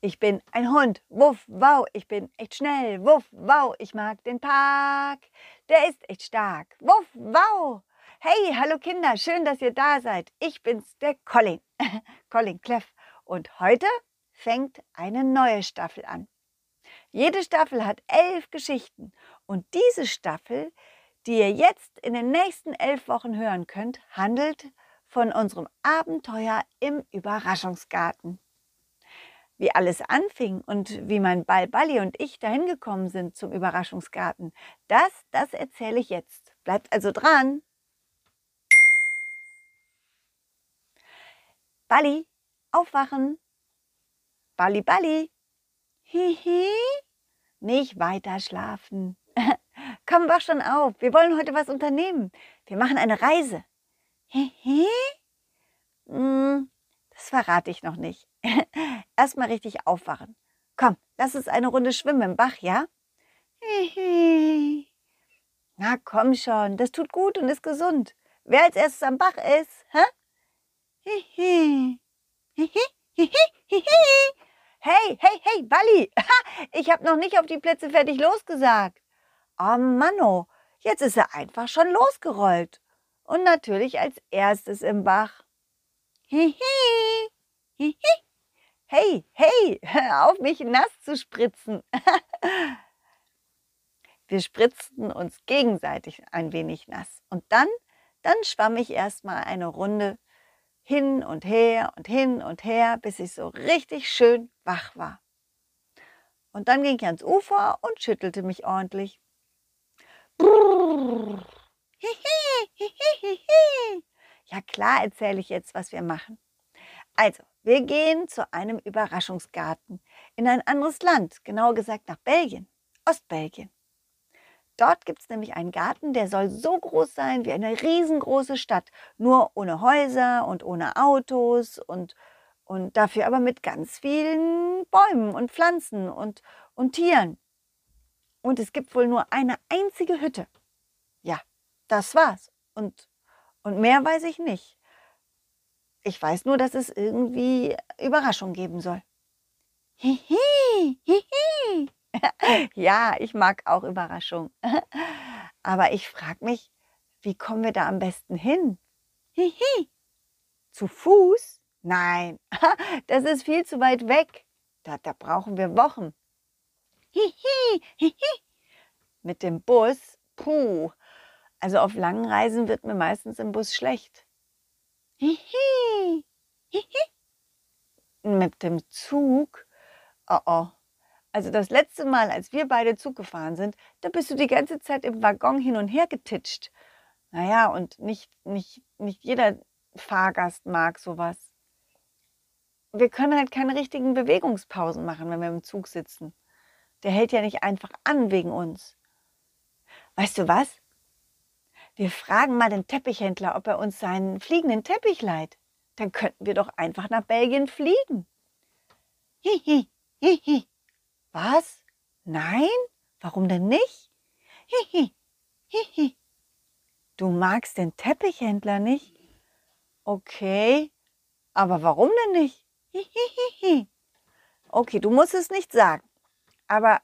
Ich bin ein Hund, wuff, wow, ich bin echt schnell, wuff, wow, ich mag den Park, der ist echt stark, wuff, wow. Hey, hallo Kinder, schön, dass ihr da seid. Ich bin's, der Colin, Colin Cleff. Und heute fängt eine neue Staffel an. Jede Staffel hat elf Geschichten und diese Staffel, die ihr jetzt in den nächsten elf Wochen hören könnt, handelt von unserem Abenteuer im Überraschungsgarten. Wie alles anfing und wie mein Ball Balli und ich dahin gekommen sind zum Überraschungsgarten, das, das erzähle ich jetzt. Bleibt also dran. Balli, aufwachen. Balli, Balli. Hihi. Nicht weiter schlafen. Komm, wach schon auf. Wir wollen heute was unternehmen. Wir machen eine Reise. Hihi. Hm, das verrate ich noch nicht. Erstmal richtig aufwachen. Komm, lass uns eine Runde schwimmen im Bach, ja? Na komm schon, das tut gut und ist gesund. Wer als erstes am Bach ist, hä? Hey, hey, hey, Balli, ich habe noch nicht auf die Plätze fertig losgesagt. Oh Manno, jetzt ist er einfach schon losgerollt. Und natürlich als erstes im Bach. Hihi, hihi. Hey, hey, hör auf mich nass zu spritzen. Wir spritzten uns gegenseitig ein wenig nass. Und dann, dann schwamm ich erstmal eine Runde hin und her und hin und her, bis ich so richtig schön wach war. Und dann ging ich ans Ufer und schüttelte mich ordentlich. Ja klar erzähle ich jetzt, was wir machen. Also, wir gehen zu einem Überraschungsgarten in ein anderes Land, genauer gesagt nach Belgien, Ostbelgien. Dort gibt es nämlich einen Garten, der soll so groß sein wie eine riesengroße Stadt, nur ohne Häuser und ohne Autos und, und dafür aber mit ganz vielen Bäumen und Pflanzen und, und Tieren. Und es gibt wohl nur eine einzige Hütte. Ja, das war's. Und, und mehr weiß ich nicht. Ich weiß nur, dass es irgendwie Überraschung geben soll. Hihi, hihi. ja, ich mag auch Überraschung. Aber ich frage mich, wie kommen wir da am besten hin? Hihi. Zu Fuß? Nein, das ist viel zu weit weg. Da, da brauchen wir Wochen. Hihi, hihi. Mit dem Bus? Puh. Also auf langen Reisen wird mir meistens im Bus schlecht. Hihi. Hihi. Mit dem Zug? Oh oh. Also das letzte Mal, als wir beide Zug gefahren sind, da bist du die ganze Zeit im Waggon hin und her getitscht. Naja, und nicht, nicht, nicht jeder Fahrgast mag sowas. Wir können halt keine richtigen Bewegungspausen machen, wenn wir im Zug sitzen. Der hält ja nicht einfach an wegen uns. Weißt du was? Wir fragen mal den Teppichhändler, ob er uns seinen fliegenden Teppich leiht. Dann könnten wir doch einfach nach Belgien fliegen. Hihi, hihi. Was? Nein? Warum denn nicht? Hihi, hihi. Du magst den Teppichhändler nicht? Okay, aber warum denn nicht? Hihihihi. Okay, du musst es nicht sagen. Aber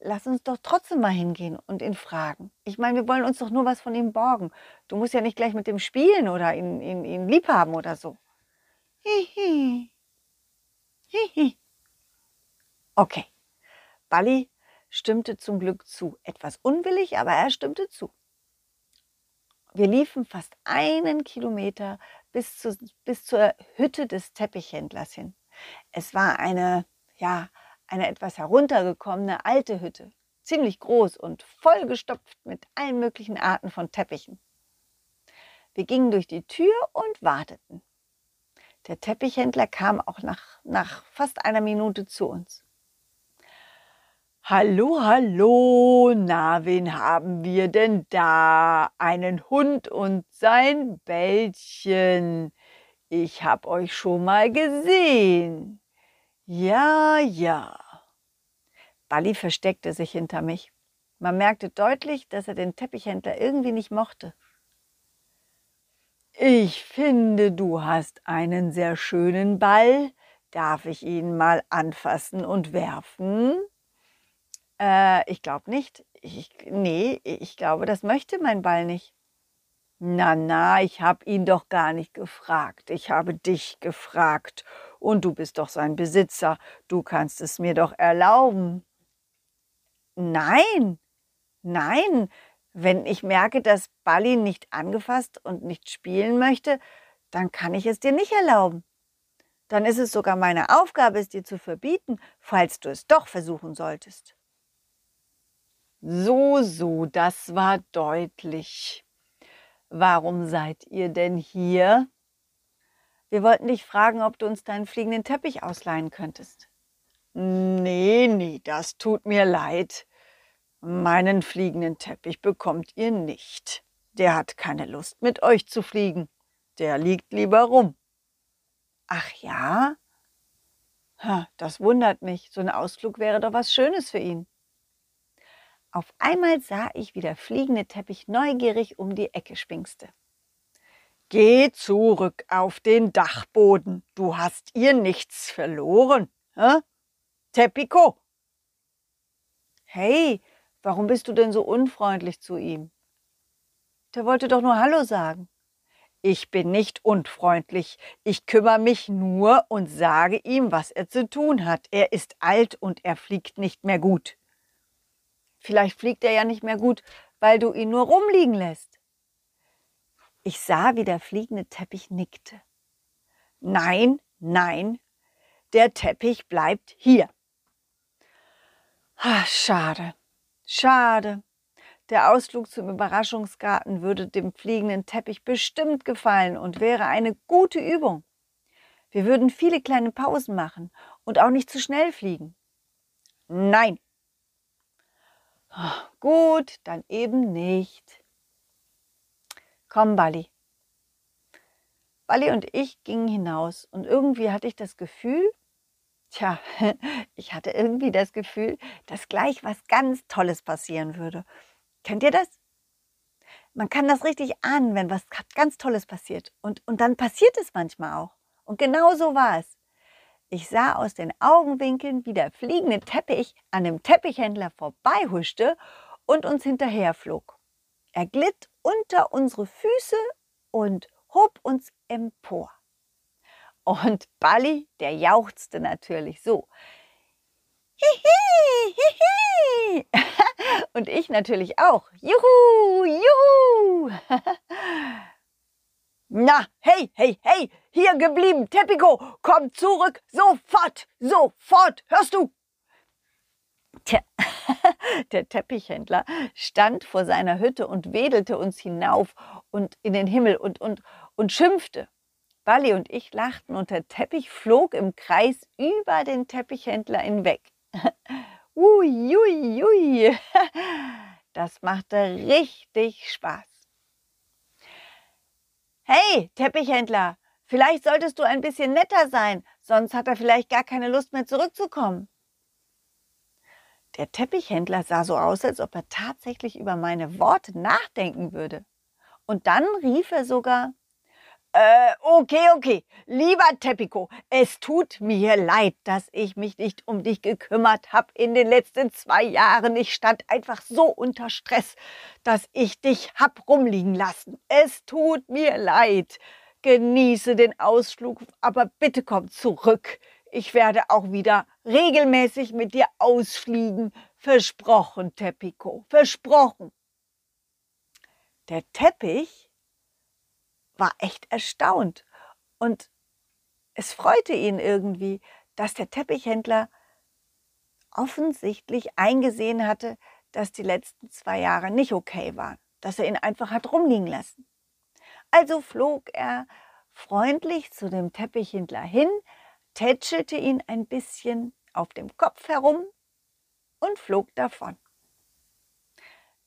lass uns doch trotzdem mal hingehen und ihn fragen. Ich meine, wir wollen uns doch nur was von ihm borgen. Du musst ja nicht gleich mit dem spielen oder ihn, ihn, ihn lieb haben oder so. Hihi. Hihi. Okay. Balli stimmte zum Glück zu. Etwas unwillig, aber er stimmte zu. Wir liefen fast einen Kilometer bis, zu, bis zur Hütte des Teppichhändlers hin. Es war eine, ja, eine etwas heruntergekommene alte Hütte, ziemlich groß und vollgestopft mit allen möglichen Arten von Teppichen. Wir gingen durch die Tür und warteten. Der Teppichhändler kam auch nach, nach fast einer Minute zu uns. Hallo, hallo, na, wen haben wir denn da? Einen Hund und sein Bällchen. Ich hab euch schon mal gesehen. Ja, ja. Balli versteckte sich hinter mich. Man merkte deutlich, dass er den Teppichhändler irgendwie nicht mochte. Ich finde, du hast einen sehr schönen Ball. Darf ich ihn mal anfassen und werfen? Äh, ich glaube nicht. Ich, nee, ich glaube, das möchte mein Ball nicht. Na, na, ich habe ihn doch gar nicht gefragt. Ich habe dich gefragt. Und du bist doch sein Besitzer. Du kannst es mir doch erlauben. Nein, nein. Wenn ich merke, dass Balli nicht angefasst und nicht spielen möchte, dann kann ich es dir nicht erlauben. Dann ist es sogar meine Aufgabe, es dir zu verbieten, falls du es doch versuchen solltest. So, so, das war deutlich. Warum seid ihr denn hier? Wir wollten dich fragen, ob du uns deinen fliegenden Teppich ausleihen könntest. Nee, nee, das tut mir leid. Meinen fliegenden Teppich bekommt ihr nicht. Der hat keine Lust, mit euch zu fliegen. Der liegt lieber rum. Ach ja? Das wundert mich. So ein Ausflug wäre doch was Schönes für ihn. Auf einmal sah ich, wie der fliegende Teppich neugierig um die Ecke schwingste. Geh zurück auf den Dachboden. Du hast ihr nichts verloren. Hä? Teppico! Hey, warum bist du denn so unfreundlich zu ihm? Der wollte doch nur Hallo sagen. Ich bin nicht unfreundlich. Ich kümmere mich nur und sage ihm, was er zu tun hat. Er ist alt und er fliegt nicht mehr gut. Vielleicht fliegt er ja nicht mehr gut, weil du ihn nur rumliegen lässt. Ich sah, wie der fliegende Teppich nickte. Nein, nein, der Teppich bleibt hier. Ach, schade, schade. Der Ausflug zum Überraschungsgarten würde dem fliegenden Teppich bestimmt gefallen und wäre eine gute Übung. Wir würden viele kleine Pausen machen und auch nicht zu schnell fliegen. Nein, Gut, dann eben nicht. Komm, Bali. Bali und ich gingen hinaus und irgendwie hatte ich das Gefühl, tja, ich hatte irgendwie das Gefühl, dass gleich was ganz Tolles passieren würde. Kennt ihr das? Man kann das richtig ahnen, wenn was ganz Tolles passiert. Und, und dann passiert es manchmal auch. Und genau so war es. Ich sah aus den Augenwinkeln, wie der fliegende Teppich an dem Teppichhändler vorbeihuschte und uns hinterherflog. Er glitt unter unsere Füße und hob uns empor. Und Balli, der jauchzte natürlich so. Hihi, hihi. Und ich natürlich auch. Juhu, juhu. Na, hey, hey, hey, hier geblieben, Teppico, komm zurück, sofort, sofort, hörst du? Tja, der Teppichhändler stand vor seiner Hütte und wedelte uns hinauf und in den Himmel und, und, und schimpfte. Bali und ich lachten und der Teppich flog im Kreis über den Teppichhändler hinweg. Ui, ui, ui. Das machte richtig Spaß. Hey, Teppichhändler, vielleicht solltest du ein bisschen netter sein, sonst hat er vielleicht gar keine Lust mehr zurückzukommen. Der Teppichhändler sah so aus, als ob er tatsächlich über meine Worte nachdenken würde. Und dann rief er sogar, äh, okay, okay, lieber Teppico, es tut mir leid, dass ich mich nicht um dich gekümmert habe in den letzten zwei Jahren. Ich stand einfach so unter Stress, dass ich dich hab rumliegen lassen. Es tut mir leid. Genieße den Ausflug, aber bitte komm zurück. Ich werde auch wieder regelmäßig mit dir ausfliegen. Versprochen, Teppico, versprochen. Der Teppich war echt erstaunt. Und es freute ihn irgendwie, dass der Teppichhändler offensichtlich eingesehen hatte, dass die letzten zwei Jahre nicht okay waren, dass er ihn einfach hat rumliegen lassen. Also flog er freundlich zu dem Teppichhändler hin, tätschelte ihn ein bisschen auf dem Kopf herum und flog davon.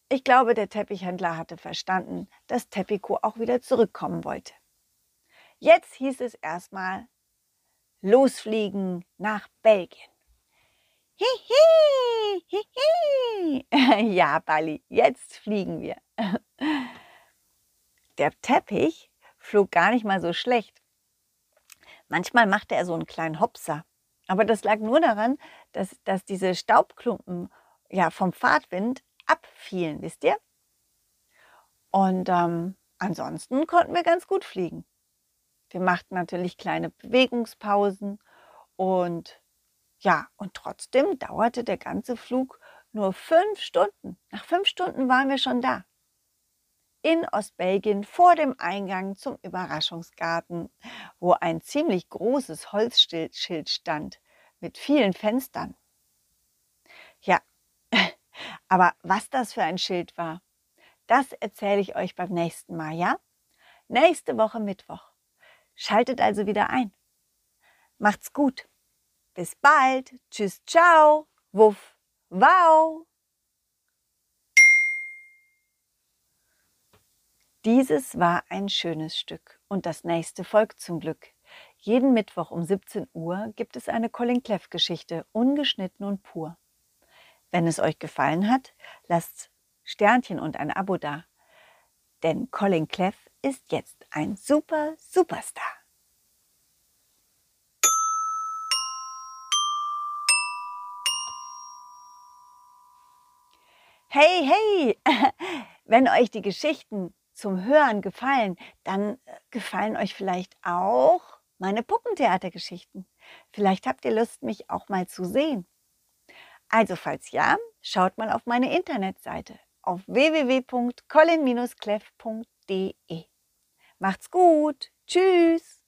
Ich glaube, der Teppichhändler hatte verstanden, dass Teppico auch wieder zurückkommen wollte. Jetzt hieß es erstmal losfliegen nach Belgien. Hihi, hihi. Ja, Bali, jetzt fliegen wir. Der Teppich flog gar nicht mal so schlecht. Manchmal machte er so einen kleinen Hopser. Aber das lag nur daran, dass, dass diese Staubklumpen ja, vom Fahrtwind abfielen, wisst ihr? Und ähm, ansonsten konnten wir ganz gut fliegen. Wir machten natürlich kleine Bewegungspausen und ja, und trotzdem dauerte der ganze Flug nur fünf Stunden. Nach fünf Stunden waren wir schon da. In Ostbelgien vor dem Eingang zum Überraschungsgarten, wo ein ziemlich großes Holzschild stand mit vielen Fenstern. Ja, aber was das für ein Schild war, das erzähle ich euch beim nächsten Mal, ja? Nächste Woche Mittwoch. Schaltet also wieder ein. Macht's gut. Bis bald. Tschüss, ciao. Wuff, wow. Dieses war ein schönes Stück und das nächste folgt zum Glück. Jeden Mittwoch um 17 Uhr gibt es eine Colin Cleff Geschichte, ungeschnitten und pur. Wenn es euch gefallen hat, lasst Sternchen und ein Abo da. Denn Colin Cleff ist jetzt ein super Superstar. Hey, hey! Wenn euch die Geschichten zum Hören gefallen, dann äh, gefallen euch vielleicht auch meine Puppentheatergeschichten. Vielleicht habt ihr Lust, mich auch mal zu sehen. Also falls ja, schaut mal auf meine Internetseite auf www.colin-cleff.de. Macht's gut. Tschüss.